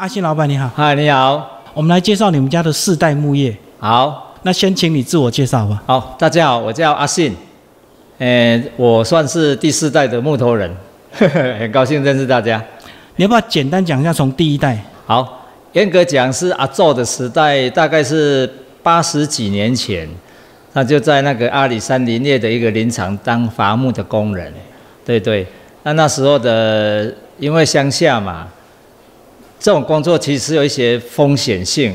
阿信老板你好，嗨，你好，我们来介绍你们家的四代木业。好，那先请你自我介绍吧。好，大家好，我叫阿信，呃，我算是第四代的木头人，很高兴认识大家。你要不要简单讲一下从第一代？好，严格讲是阿宙的时代，大概是八十几年前，他就在那个阿里山林业的一个林场当伐木的工人。对对，那那时候的因为乡下嘛，这种工作其实有一些风险性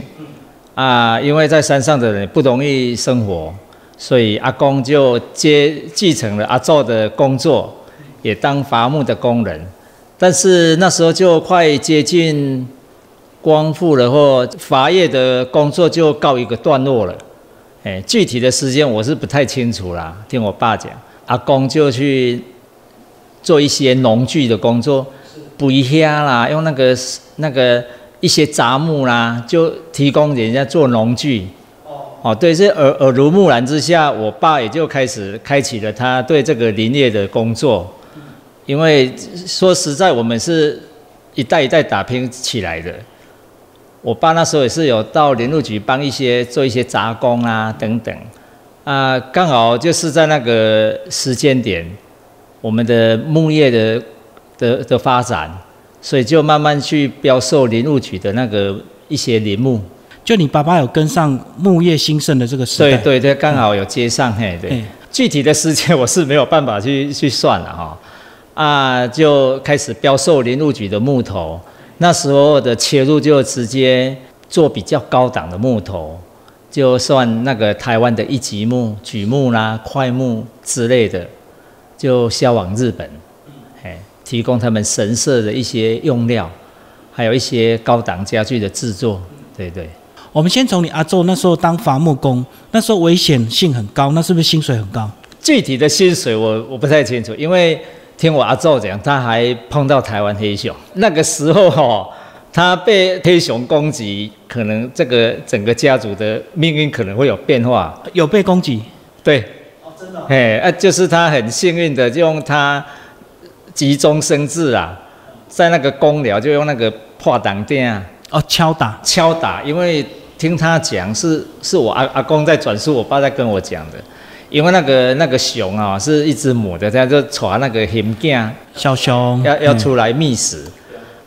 啊，因为在山上的人不容易生活，所以阿公就接继承了阿宙的工作，也当伐木的工人。但是那时候就快接近光复了，或伐业的工作就告一个段落了。哎，具体的时间我是不太清楚啦。听我爸讲，阿公就去做一些农具的工作，补一下啦，用那个那个一些杂木啦，就提供人家做农具。哦，对，这耳耳濡目染之下，我爸也就开始开启了他对这个林业的工作。因为说实在，我们是一代一代打拼起来的。我爸那时候也是有到林务局帮一些做一些杂工啊等等，啊，刚好就是在那个时间点，我们的木业的的的发展，所以就慢慢去标售林务局的那个一些林木。就你爸爸有跟上木业兴盛的这个时代？对对对，刚好有接上嘿，对。具体的时间我是没有办法去去算了哈。啊，就开始标售林务局的木头，那时候的切入就直接做比较高档的木头，就算那个台湾的一级木、榉木啦、块木之类的，就销往日本，哎，提供他们神社的一些用料，还有一些高档家具的制作，对对。我们先从你阿周那时候当伐木工，那时候危险性很高，那是不是薪水很高？具体的薪水我我不太清楚，因为。听我阿祖讲，他还碰到台湾黑熊。那个时候哈，他被黑熊攻击，可能这个整个家族的命运可能会有变化。有被攻击？对。哦，真的。哎，啊，就是他很幸运的，用他急中生智啊，在那个公寮就用那个破挡垫啊，哦，敲打，敲打。因为听他讲，是是我阿阿公在转述，我爸在跟我讲的。因为那个那个熊啊，是一只母的，它就传那个熊囝小熊要要出来觅食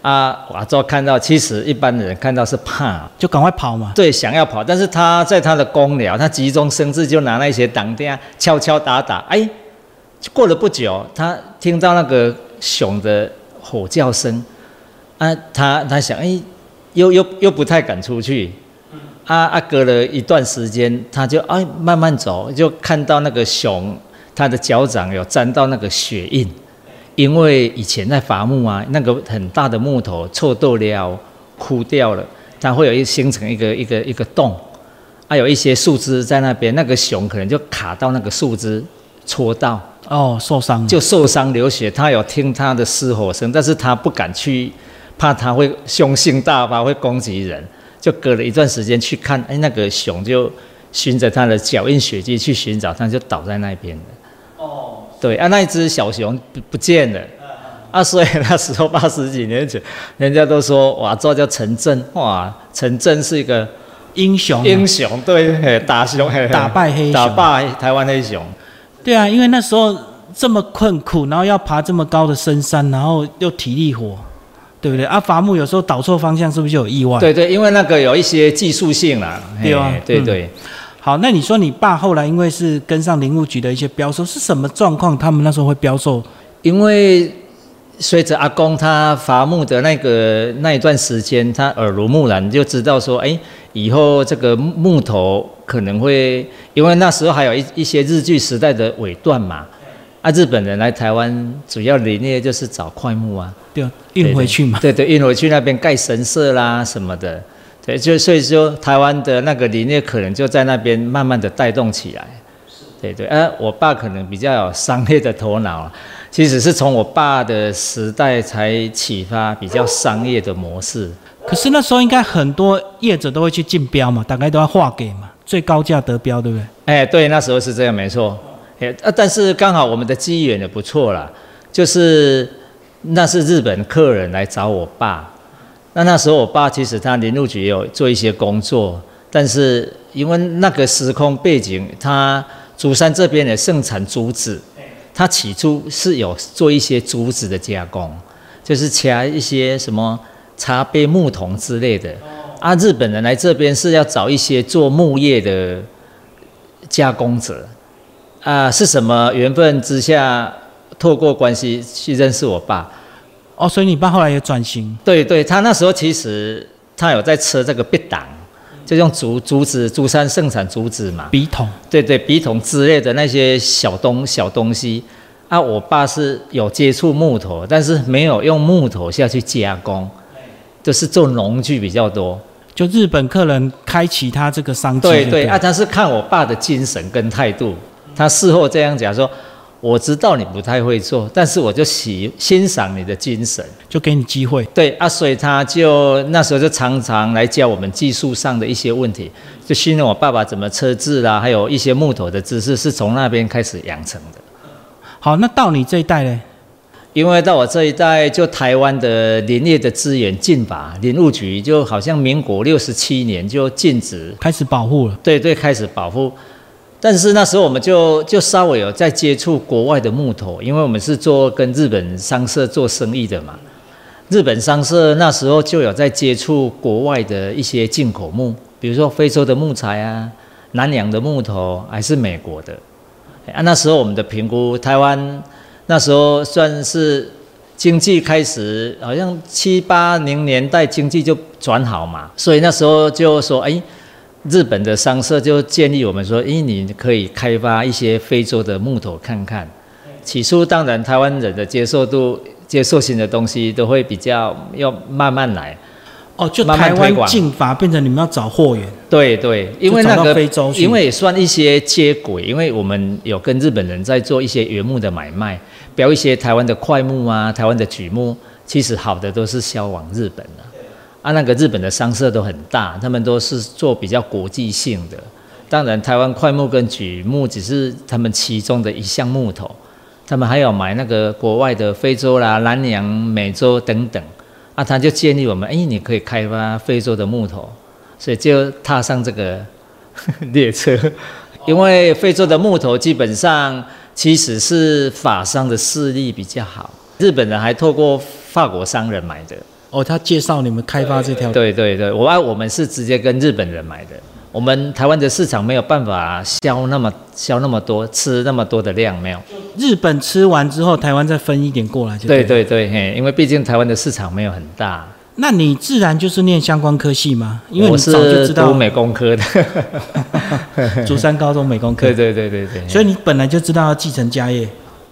啊。我之后看到，其实一般的人看到是怕，就赶快跑嘛。对，想要跑，但是他在他的公寮，他急中生智，就拿那些挡钉敲敲打打。哎，过了不久，他听到那个熊的吼叫声啊，他他想，哎，又又又不太敢出去。啊啊！隔了一段时间，他就哎慢慢走，就看到那个熊，它的脚掌有沾到那个血印，因为以前在伐木啊，那个很大的木头臭豆了、枯掉了，它会有一形成一个一个一个洞，还有一些树枝在那边，那个熊可能就卡到那个树枝，戳到哦，受伤就受伤流血。他有听他的嘶吼声，但是他不敢去，怕他会凶性大发，会攻击人。就隔了一段时间去看，哎，那个熊就循着他的脚印血迹去寻找，他就倒在那边了。哦，对啊，那一只小熊不不见了。啊，所以那时候八十几年前，人家都说哇，这叫陈震，哇，陈震是一个英雄，英雄对，打熊，打败黑，打败台湾黑熊。对啊，因为那时候这么困苦，然后要爬这么高的深山，然后又体力活。对不对？啊，伐木有时候倒错方向，是不是就有意外？对对，因为那个有一些技术性啦。对啊，对对。好，那你说你爸后来因为是跟上林务局的一些标售，是什么状况？他们那时候会标售？因为随着阿公他伐木的那个那一段时间，他耳濡目染，就知道说，哎，以后这个木头可能会，因为那时候还有一一些日据时代的尾段嘛。啊，日本人来台湾主要理念就是找块木啊，对，运回去嘛。对对，运回去那边盖神社啦什么的，对，就所以说台湾的那个理念可能就在那边慢慢的带动起来。对对，啊，我爸可能比较有商业的头脑，其实是从我爸的时代才启发比较商业的模式。可是那时候应该很多业者都会去竞标嘛，大概都要划给嘛，最高价得标，对不对？哎，对，那时候是这样，没错。哎，啊，但是刚好我们的机缘也不错啦，就是那是日本客人来找我爸，那那时候我爸其实他林务局有做一些工作，但是因为那个时空背景，他竹山这边的盛产竹子，他起初是有做一些竹子的加工，就是掐一些什么茶杯、木桶之类的。啊，日本人来这边是要找一些做木业的加工者。啊，是什么缘分之下，透过关系去认识我爸？哦，所以你爸后来也转型？对对，他那时候其实他有在吃这个笔档，就用竹竹子，竹山盛产竹子嘛。笔筒。对对，笔筒之类的那些小东小东西。啊，我爸是有接触木头，但是没有用木头下去加工，就是做农具比较多。就日本客人开启他这个商机。对对，啊，他是看我爸的精神跟态度。他事后这样讲说：“我知道你不太会做，但是我就喜欣赏你的精神，就给你机会。”对啊，所以他就那时候就常常来教我们技术上的一些问题，就训练我爸爸怎么车制啦，还有一些木头的知识是从那边开始养成的。好，那到你这一代呢？因为到我这一代，就台湾的林业的资源禁法，林务局就好像民国六十七年就禁止开始保护了。对对，开始保护。但是那时候我们就就稍微有在接触国外的木头，因为我们是做跟日本商社做生意的嘛。日本商社那时候就有在接触国外的一些进口木，比如说非洲的木材啊、南洋的木头，还是美国的。啊，那时候我们的评估，台湾那时候算是经济开始，好像七八零年代经济就转好嘛，所以那时候就说，哎。日本的商社就建议我们说：“咦，你可以开发一些非洲的木头看看。”起初，当然台湾人的接受度、接受型的东西都会比较要慢慢来。哦，就台湾进法变成你们要找货源。对对，因为那个非洲，因为也算一些接轨，因为我们有跟日本人在做一些原木的买卖，标一些台湾的块木啊、台湾的榉木，其实好的都是销往日本的。啊，那个日本的商社都很大，他们都是做比较国际性的。当然，台湾块木跟榉木只是他们其中的一项木头，他们还有买那个国外的非洲啦、南洋、美洲等等。啊，他就建议我们，哎，你可以开发非洲的木头，所以就踏上这个 列车。因为非洲的木头基本上其实是法商的势力比较好，日本人还透过法国商人买的。哦，他介绍你们开发这条。对对对，我爱我们是直接跟日本人买的，我们台湾的市场没有办法销那么销那么多，吃那么多的量没有。日本吃完之后，台湾再分一点过来就。对对对，嘿，因为毕竟台湾的市场没有很大。那你自然就是念相关科系吗？因为我早就知道读美工科的，竹山高中美工科。对对对对对。所以你本来就知道要继承家业。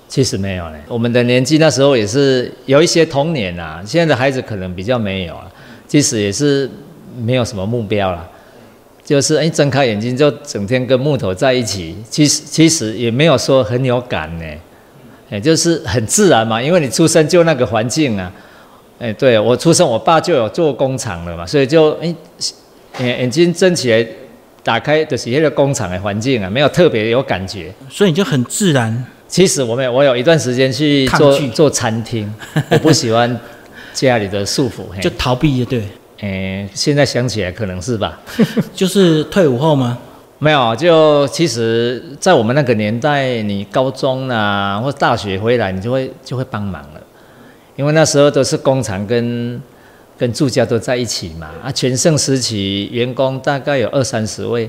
其实没有嘞，我们的年纪那时候也是有一些童年啊，现在的孩子可能比较没有啊。其实也是没有什么目标了，就是哎睁开眼睛就整天跟木头在一起。其实其实也没有说很有感呢，哎就是很自然嘛，因为你出生就那个环境啊。哎，对我出生，我爸就有做工厂了嘛，所以就哎眼眼睛睁起来，打开就是那个工厂的环境啊，没有特别有感觉，所以你就很自然。其实我们我有一段时间去做做餐厅，我不喜欢家里的束缚，就逃避，对。诶，现在想起来可能是吧。就是退伍后吗？没有，就其实，在我们那个年代，你高中啊或大学回来，你就会就会帮忙了，因为那时候都是工厂跟跟住家都在一起嘛。啊，全盛时期员工大概有二三十位，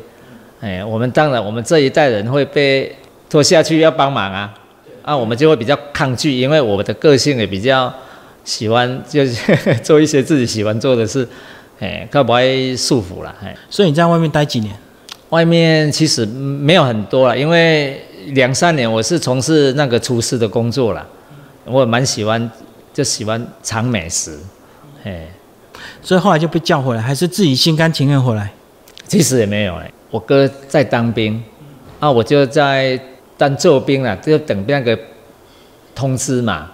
哎，我们当然我们这一代人会被。拖下去要帮忙啊，啊，我们就会比较抗拒，因为我的个性也比较喜欢，就是做一些自己喜欢做的事，哎，较不爱束缚了，哎。所以你在外面待几年？外面其实没有很多了，因为两三年我是从事那个厨师的工作了，我蛮喜欢，就喜欢尝美食，哎。所以后来就被叫回来，还是自己心甘情愿回来？其实也没有哎，我哥在当兵，啊，我就在。当做兵了，就等那个通知嘛。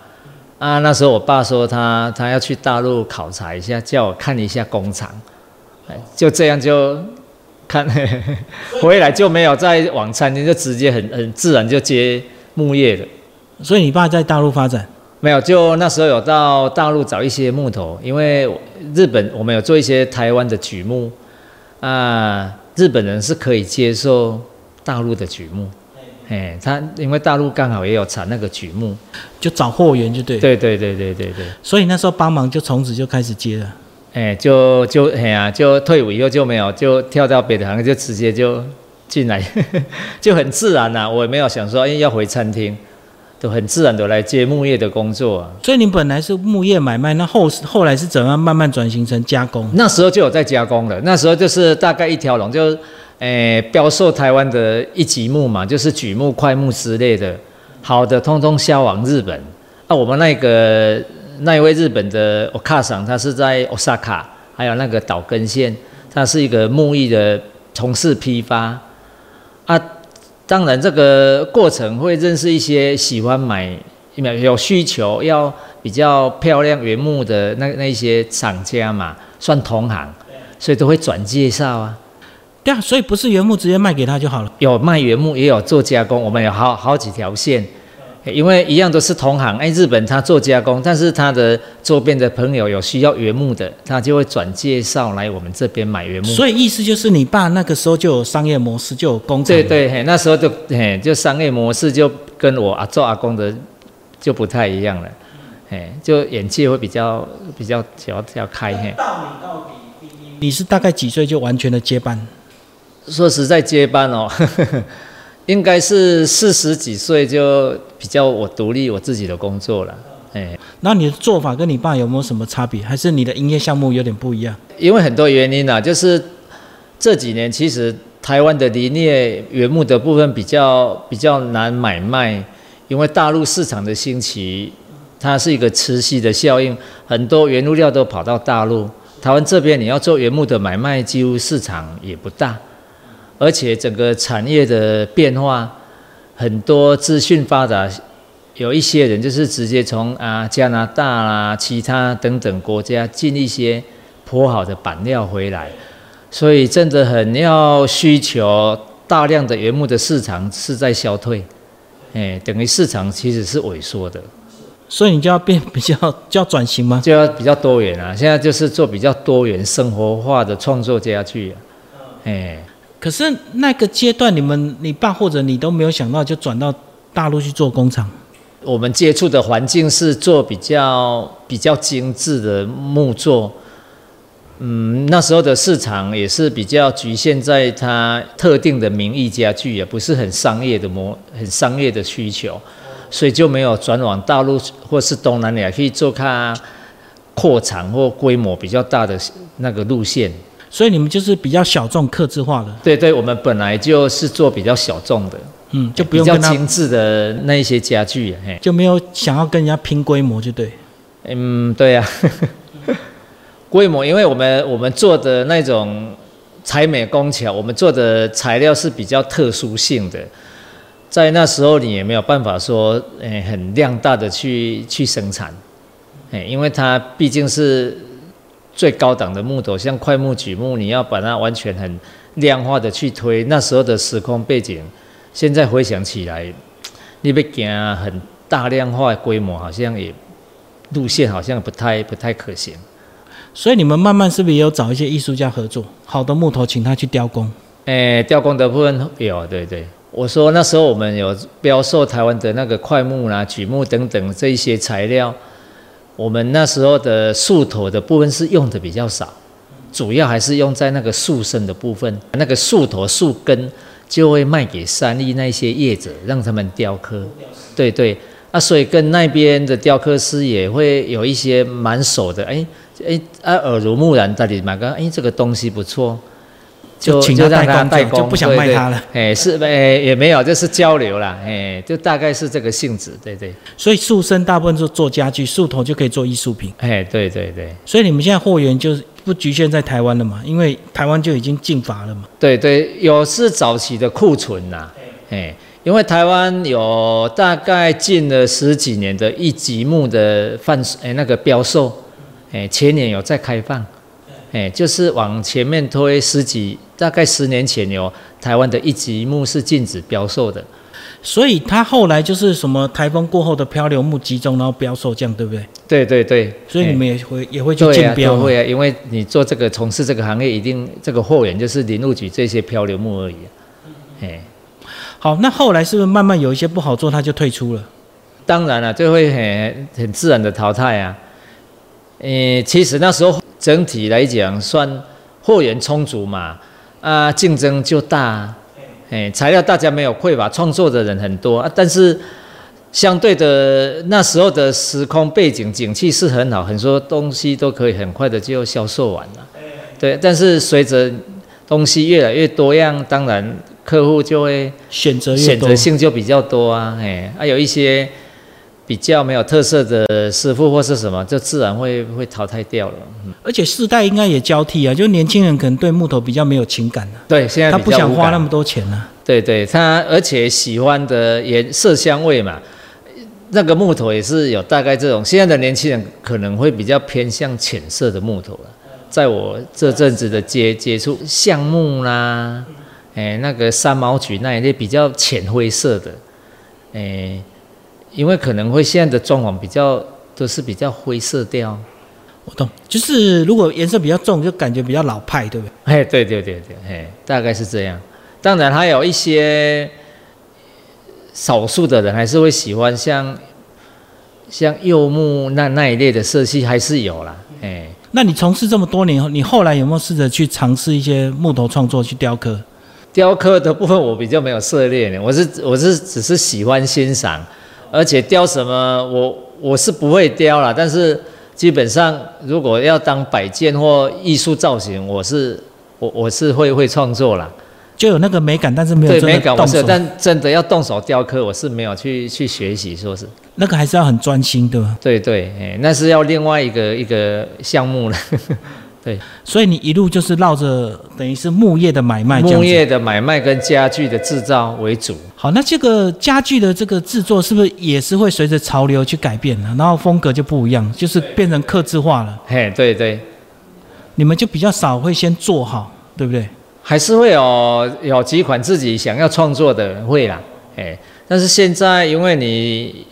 啊，那时候我爸说他他要去大陆考察一下，叫我看一下工厂。就这样就看 回来就没有在往餐厅，就直接很很自然就接木业了。所以你爸在大陆发展？没有，就那时候有到大陆找一些木头，因为日本我们有做一些台湾的榉木，啊，日本人是可以接受大陆的榉木，哎，他因为大陆刚好也有产那个榉木，就找货源就对。对对对对对对，所以那时候帮忙就从此就开始接了。哎，就就哎呀，就退伍以后就没有，就跳到别的行业，就直接就进来，就很自然呐、我也没有想说，哎，要回餐厅。都很自然的来接木业的工作啊。所以你本来是木业买卖，那后后来是怎样慢慢转型成加工？那时候就有在加工了，那时候就是大概一条龙，就诶标售台湾的一级木嘛，就是榉木、块木之类的，好的通通销往日本。那我们那个那一位日本的 Okasa，他是在 Osaka，还有那个岛根县，他是一个木艺的从事批发啊。当然，这个过程会认识一些喜欢买、有需求要比较漂亮原木的那那些厂家嘛，算同行，所以都会转介绍啊。对啊，所以不是原木直接卖给他就好了。有卖原木，也有做加工，我们有好好几条线。因为一样都是同行，哎，日本他做加工，但是他的周边的朋友有需要原木的，他就会转介绍来我们这边买原木。所以意思就是你爸那个时候就有商业模式，就有工厂。对对，嘿，那时候就嘿，就商业模式就跟我阿做阿公的就不太一样了，哎，就眼界会比较比较较较开嘿。你是大概几岁就完全的接班？说实在接班哦。应该是四十几岁就比较我独立我自己的工作了，哎，那你的做法跟你爸有没有什么差别？还是你的营业项目有点不一样？因为很多原因啊，就是这几年其实台湾的林业原木的部分比较比较难买卖，因为大陆市场的兴起，它是一个持续的效应，很多原物料都跑到大陆，台湾这边你要做原木的买卖，几乎市场也不大。而且整个产业的变化，很多资讯发达，有一些人就是直接从啊加拿大啦、其他等等国家进一些颇好的板料回来，所以真的很要需求大量的原木的市场是在消退，哎，等于市场其实是萎缩的，所以你就要变比较就要转型吗？就要比较多元啊，现在就是做比较多元生活化的创作家去，哎。可是那个阶段，你们你爸或者你都没有想到，就转到大陆去做工厂。我们接触的环境是做比较比较精致的木作，嗯，那时候的市场也是比较局限在它特定的名义家具，也不是很商业的模，很商业的需求，所以就没有转往大陆或是东南亚去做它扩产或规模比较大的那个路线。所以你们就是比较小众、克制化的。对对，我们本来就是做比较小众的，嗯，就不用比较精致的那一些家具，嘿，就没有想要跟人家拼规模，就对。嗯，对呀，规模，因为我们我们做的那种采美工巧，我们做的材料是比较特殊性的，在那时候你也没有办法说，诶，很量大的去去生产，诶，因为它毕竟是。最高档的木头，像块木、榉木，你要把它完全很量化的去推，那时候的时空背景，现在回想起来，你被讲很大量化的规模，好像也路线好像不太不太可行。所以你们慢慢是不是也有找一些艺术家合作？好的木头，请他去雕工。诶，雕工的部分有，对对。我说那时候我们有标售台湾的那个块木啦、榉木等等这一些材料。我们那时候的树头的部分是用的比较少，主要还是用在那个树身的部分，那个树头、树根就会卖给三立那些业者，让他们雕刻。对对，啊，所以跟那边的雕刻师也会有一些蛮熟的，哎哎啊，耳濡目染，到底买个，哎，这个东西不错。就请他代工，就不想卖他了。哎，是哎，也没有，就是交流啦。哎，就大概是这个性质，对对。所以树身大部分就做家具，树头就可以做艺术品。哎，对对对。所以你们现在货源就是不局限在台湾了嘛？因为台湾就已经禁伐了嘛。对对，有是早期的库存呐。哎，因为台湾有大概进了十几年的一级木的贩哎那个标售，哎前年有在开放。哎，就是往前面推十几大概十年前有台湾的一级木是禁止标售的。所以它后来就是什么台风过后的漂流木集中，然后标售这样，对不对？对对对，所以你们也会也会竞标会啊，因为你做这个从事这个行业，一定这个货源就是林务局这些漂流木而已、啊。哎，好，那后来是不是慢慢有一些不好做，它就退出了？当然了、就会很很自然的淘汰啊。诶，其实那时候整体来讲算货源充足嘛，啊，竞争就大，哎，材料大家没有匮乏，创作的人很多啊，但是相对的那时候的时空背景景气是很好，很多东西都可以很快的就销售完了。对，但是随着东西越来越多样，当然客户就会选择选择，性就比较多啊，哎，啊有一些比较没有特色的师傅或是什么，就自然会会淘汰掉了。嗯而且世代应该也交替啊，就年轻人可能对木头比较没有情感啊，对，现在他不想花那么多钱啊。对对，他而且喜欢的颜色香味嘛，那个木头也是有大概这种。现在的年轻人可能会比较偏向浅色的木头了。在我这阵子的接接触，橡木啦，哎，那个三毛榉那一类比较浅灰色的，哎，因为可能会现在的装潢比较都是比较灰色调。我懂，就是如果颜色比较重，就感觉比较老派，对不对？哎，对对对对，哎，大概是这样。当然还有一些少数的人还是会喜欢像像柚木那那一类的色系，还是有啦。哎，那你从事这么多年后，你后来有没有试着去尝试一些木头创作去雕刻？雕刻的部分我比较没有涉猎呢，我是我是只是喜欢欣赏，而且雕什么我我是不会雕啦，但是基本上如果要当摆件或艺术造型，我是我我是会会创作啦。就有那个美感，但是没有美感我是但真的要动手雕刻，我是没有去去学习，说是那个还是要很专心，对吧？对对，哎，那是要另外一个一个项目了。对，所以你一路就是绕着等于是木业的买卖。木业的买卖跟家具的制造为主。好，那这个家具的这个制作是不是也是会随着潮流去改变呢？然后风格就不一样，就是变成刻字化了。嘿，对对，你们就比较少会先做好，对不对？还是会有有几款自己想要创作的会啦，哎，但是现在因为你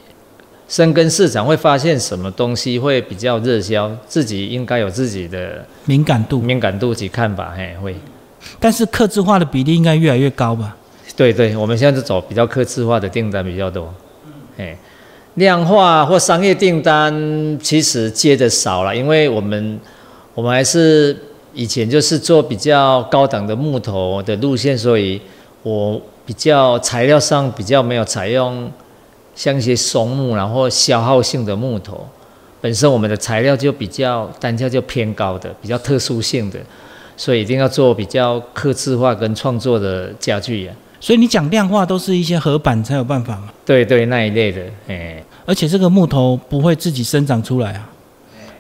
深耕市场，会发现什么东西会比较热销，自己应该有自己的敏感度，敏感度及看法，嘿，会。但是刻制化的比例应该越来越高吧？对对，我们现在是走比较客制化的订单比较多，哎，量化或商业订单其实接的少了，因为我们我们还是以前就是做比较高档的木头的路线，所以我比较材料上比较没有采用像一些松木然后消耗性的木头，本身我们的材料就比较单价就偏高的，比较特殊性的，所以一定要做比较刻制化跟创作的家具呀、所以你讲量化都是一些合板才有办法嘛，对对，那一类的，哎，而且这个木头不会自己生长出来啊，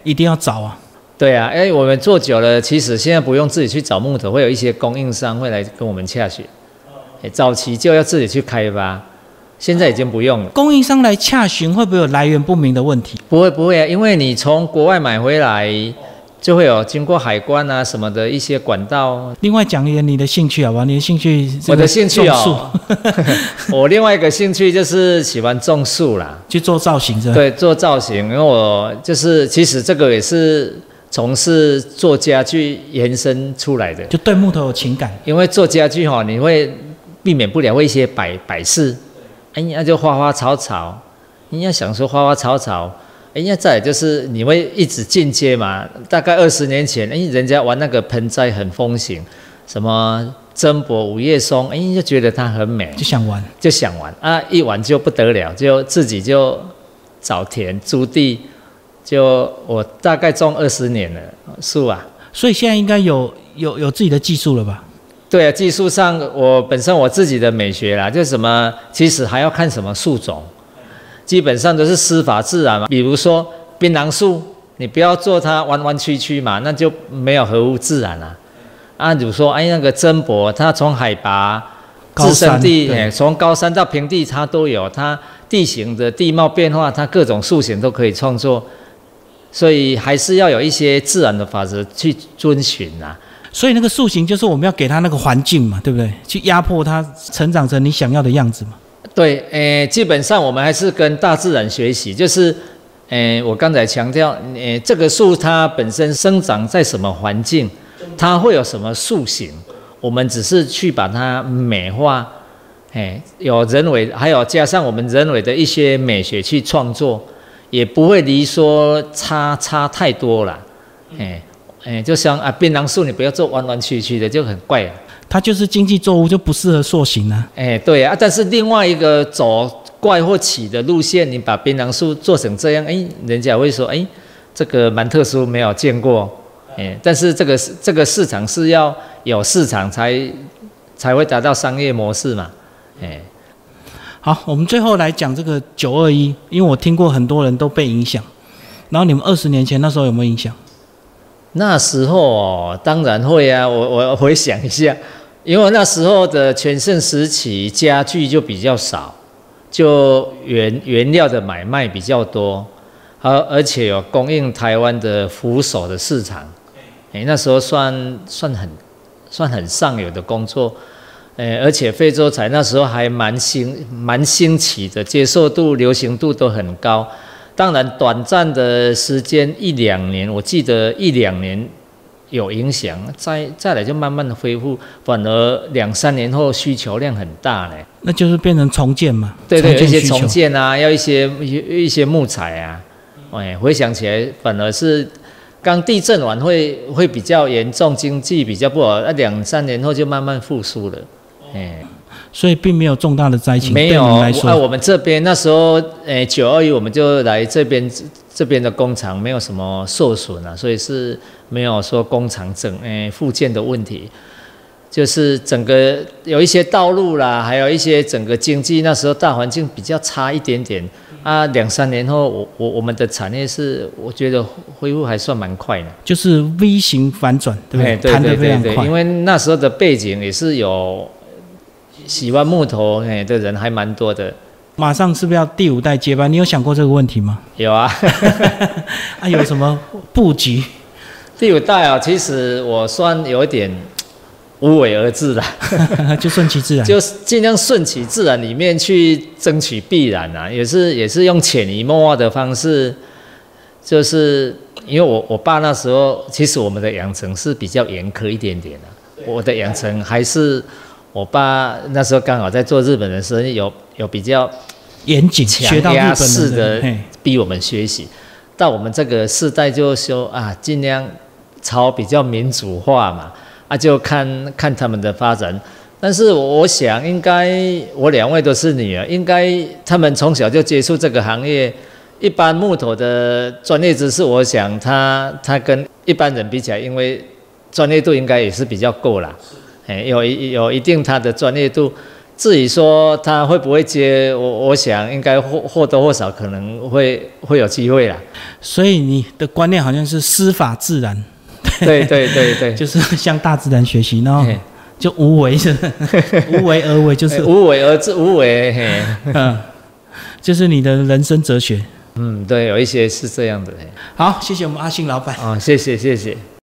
一定要找啊。对啊，哎，我们做久了，其实现在不用自己去找木头，会有一些供应商会来跟我们洽询。哎，早期就要自己去开发，现在已经不用了。供应商来洽询会不会有来源不明的问题？不会不会啊，因为你从国外买回来，就会有经过海关啊什么的一些管道。另外讲一点你的兴趣好吧？你的兴趣，我的兴趣种哦，我另外一个兴趣就是喜欢种树啦。去做造型是吧？对，做造型，因为我就是其实这个也是从事做家具延伸出来的。就对木头有情感。因为做家具哈、你会避免不了会一些摆摆饰，哎呀就花花草草，你要想说花花草草，哎呀再就是你会一直进阶嘛。大概二十年前，哎人家玩那个盆栽很风行，什么珍柏、五叶松，哎就觉得它很美，就想玩，就想玩啊，一玩就不得了，就自己就找田租地，就我大概种二十年了树啊。所以现在应该有有有自己的技术了吧？对啊，技术上我本身我自己的美学啦，就什么其实还要看什么树种，基本上都是师法自然嘛。比如说槟榔树，你不要做它弯弯曲曲嘛，那就没有合乎自然啦。啊，比如说哎那个珍柏，它从海拔高自生山地，哎，从高山到平地它都有，它地形的地貌变化，它各种树形都可以创作，所以还是要有一些自然的法则去遵循啊。所以那个塑形就是我们要给它那个环境嘛，对不对？去压迫它成长成你想要的样子嘛。对，诶，基本上我们还是跟大自然学习，就是，诶，我刚才强调，诶，这个树它本身生长在什么环境，它会有什么塑形，我们只是去把它美化，诶，有人为，还有加上我们人为的一些美学去创作，也不会离说差差太多了，诶，诶，就像啊，槟榔树你不要做弯弯曲曲的，就很怪啊。它就是经济作物，就不适合塑形啊。哎，对啊，但是另外一个走怪或起的路线，你把槟榔树做成这样，哎，人家会说，哎，这个蛮特殊，没有见过。哎，但是这个这个市场是要有市场才才会达到商业模式嘛。哎，好，我们最后来讲这个九二一，因为我听过很多人都被影响。然后你们二十年前那时候有没有影响？那时候哦，当然会啊，我我回想一下。因为那时候的全盛时期，家具就比较少，就原原料的买卖比较多，而而且有供应台湾的扶手的市场，哎，那时候算算很算很上游的工作，哎，而且非洲彩那时候还蛮兴蛮兴起的，接受度、流行度都很高。当然，短暂的时间一两年，我记得一两年。有影响，再再来就慢慢的恢复，反而两三年后需求量很大嘞。那就是变成重建嘛？对对，有一些重建啊，要一些一一些木材啊。哎，回想起来，反而是刚地震完会会比较严重，经济比较不好，那两三年后就慢慢复苏了。哎，所以并没有重大的灾情。没有，啊，我们这边那时候，哎，九二一我们就来这边。这边的工厂没有什么受损啊，所以是没有说工厂整诶附件的问题，就是整个有一些道路啦，还有一些整个经济那时候大环境比较差一点点啊。两三年后，我我我们的产业是我觉得恢复还算蛮快的，就是 V 型反转，对不对？对对对对，因为那时候的背景也是有喜欢木头哎，这人还蛮多的。马上是不是要第五代接班？你有想过这个问题吗？有啊，啊，有什么布局？第五代啊，其实我算有一点无为而治了，就顺其自然，就尽量顺其自然里面去争取必然啊，也是也是用潜移默化的方式，就是因为我我爸那时候其实我们的养成是比较严苛一点点的，我的养成还是我爸那时候刚好在做日本的生意，有有比较。严谨、强压式的逼我们学习，到我们这个世代就说啊，尽量朝比较民主化嘛，啊，就看看他们的发展。但是我想，应该我两位都是女儿，应该他们从小就接触这个行业，一般木头的专业知识，我想他他跟一般人比起来，因为专业度应该也是比较够啦，哎，有一有一定他的专业度。至于说他会不会接，我我想应该或或多或少可能会会有机会啦。所以你的观念好像是师法自然，对对对对，就是向大自然学习，然后就无为是 无为而为，就是无为而治，无为，嗯，就是你的人生哲学。嗯，对，有一些是这样的。好，谢谢我们阿信老板。啊，谢谢谢谢。